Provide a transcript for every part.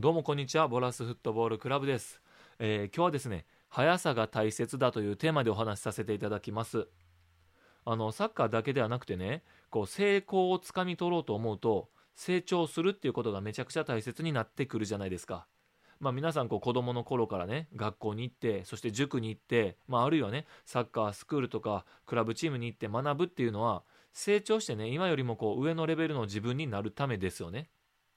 どうもこんにちは。ボラスフットボールクラブです、えー今日はですね速さが大切だというテーマでお話しさせていただきます。あのサッカーだけではなくてねこう成功をつかみ取ろうと思うと成長するっていうことがめちゃくちゃ大切になってくるじゃないですか。まあ皆さんこう子供の頃からね学校に行ってそして塾に行って、まあ、あるいはねサッカースクールとかクラブチームに行って学ぶっていうのは成長してね今よりもこう上のレベルの自分になるためですよね。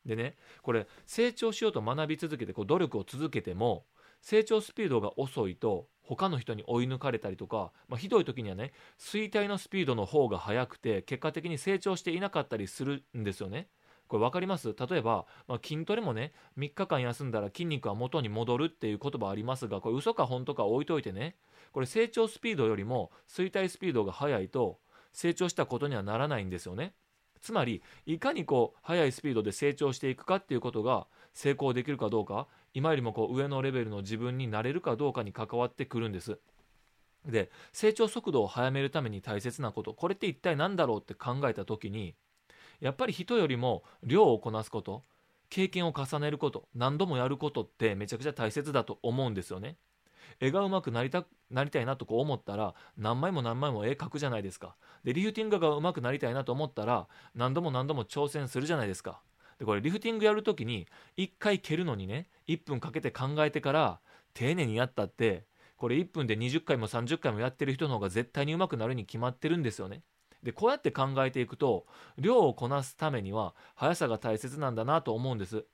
でねこれ成長しようと学び続けてこう努力を続けても成長スピードが遅いと他の人に追い抜かれたりとか、まあ、ひどい時にはね衰退のスピードの方が速くて結果的に成長していなかったりするんですよね。これ分かります？例えば、まあ、筋トレもね3日間休んだら筋肉は元に戻るっていう言葉ありますがこれ嘘か本当か置いといてねこれ成長スピードよりも衰退スピードが速いと成長したことにはならないんですよね。つまりいかにこう速いスピードで成長していくかっていうことが成功できるかどうか今よりもこう上のレベルの自分になれるかどうかに関わってくるんです。で成長速度を速めるために大切なことこれって一体何だろうって考えた時にやっぱり人よりも量をこなすこと経験を重ねること何度もやることってめちゃくちゃ大切だと思うんですよね。絵が上手くなりたなりたいなとこう思ったら何枚も何枚も絵描くじゃないですか。でリフティングが上手くなりたいなと思ったら何度も何度も挑戦するじゃないですか。でこれリフティングやるときに1回蹴るのにね1分かけて考えてから丁寧にやったってこれ1分で20回も30回もやってる人の方が絶対に上手くなるに決まってるんですよね。でこうやって考えていくと量をこなすためには速さが大切なんだなと思うんです。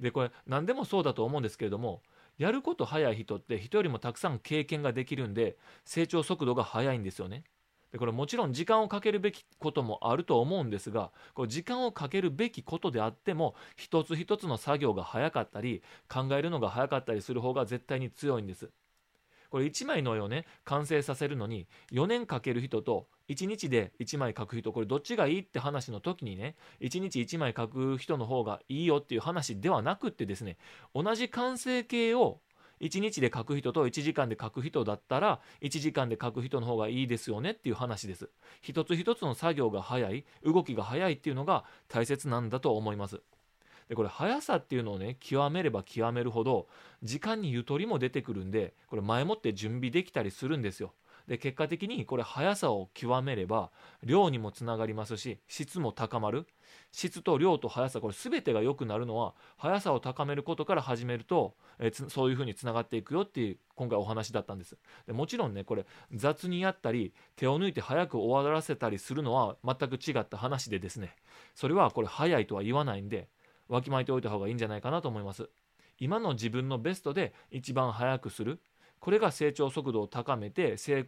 でこれ何でもそうだと思うんですけれどもやること早い人って人よりもたくさん経験ができるんで成長速度が速いんですよね。でこれもちろん時間をかけるべきこともあると思うんですがこれ時間をかけるべきことであっても一つ一つの作業が早かったり考えるのが早かったりする方が絶対に強いんです。これ1枚の絵をね完成させるのに4年かける人と1日で1枚描く人これどっちがいいって話の時にね1日1枚描く人の方がいいよっていう話ではなくってですね同じ完成形を1日で書く人と1時間で書く人だったら1時間で書く人の方がいいですよねっていう話です。一つ一つの作業が早い動きが早いっていうのが大切なんだと思います。でこれ速さっていうのをね極めれば極めるほど時間にゆとりも出てくるんでこれ前もって準備できたりするんですよ。で結果的にこれ速さを極めれば量にもつながりますし質も高まる。質と量と速さこれ全てが良くなるのは速さを高めることから始めるとえそういうふうにつながっていくよっていう今回お話だったんです。でもちろんねこれ雑にやったり手を抜いて早く終わらせたりするのは全く違った話でですね。それはこれ早いとは言わないんでわきまえておいた方がいいんじゃないかなと思います。今の自分のベストで一番早くする。これが成長速度を高めて成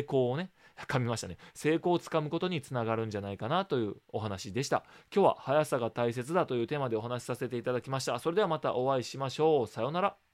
功をね噛みましたね。成功をつかむことにつながるんじゃないかなというお話でした。今日は速さが大切だというテーマでお話しさせていただきました。それではまたお会いしましょう。さようなら。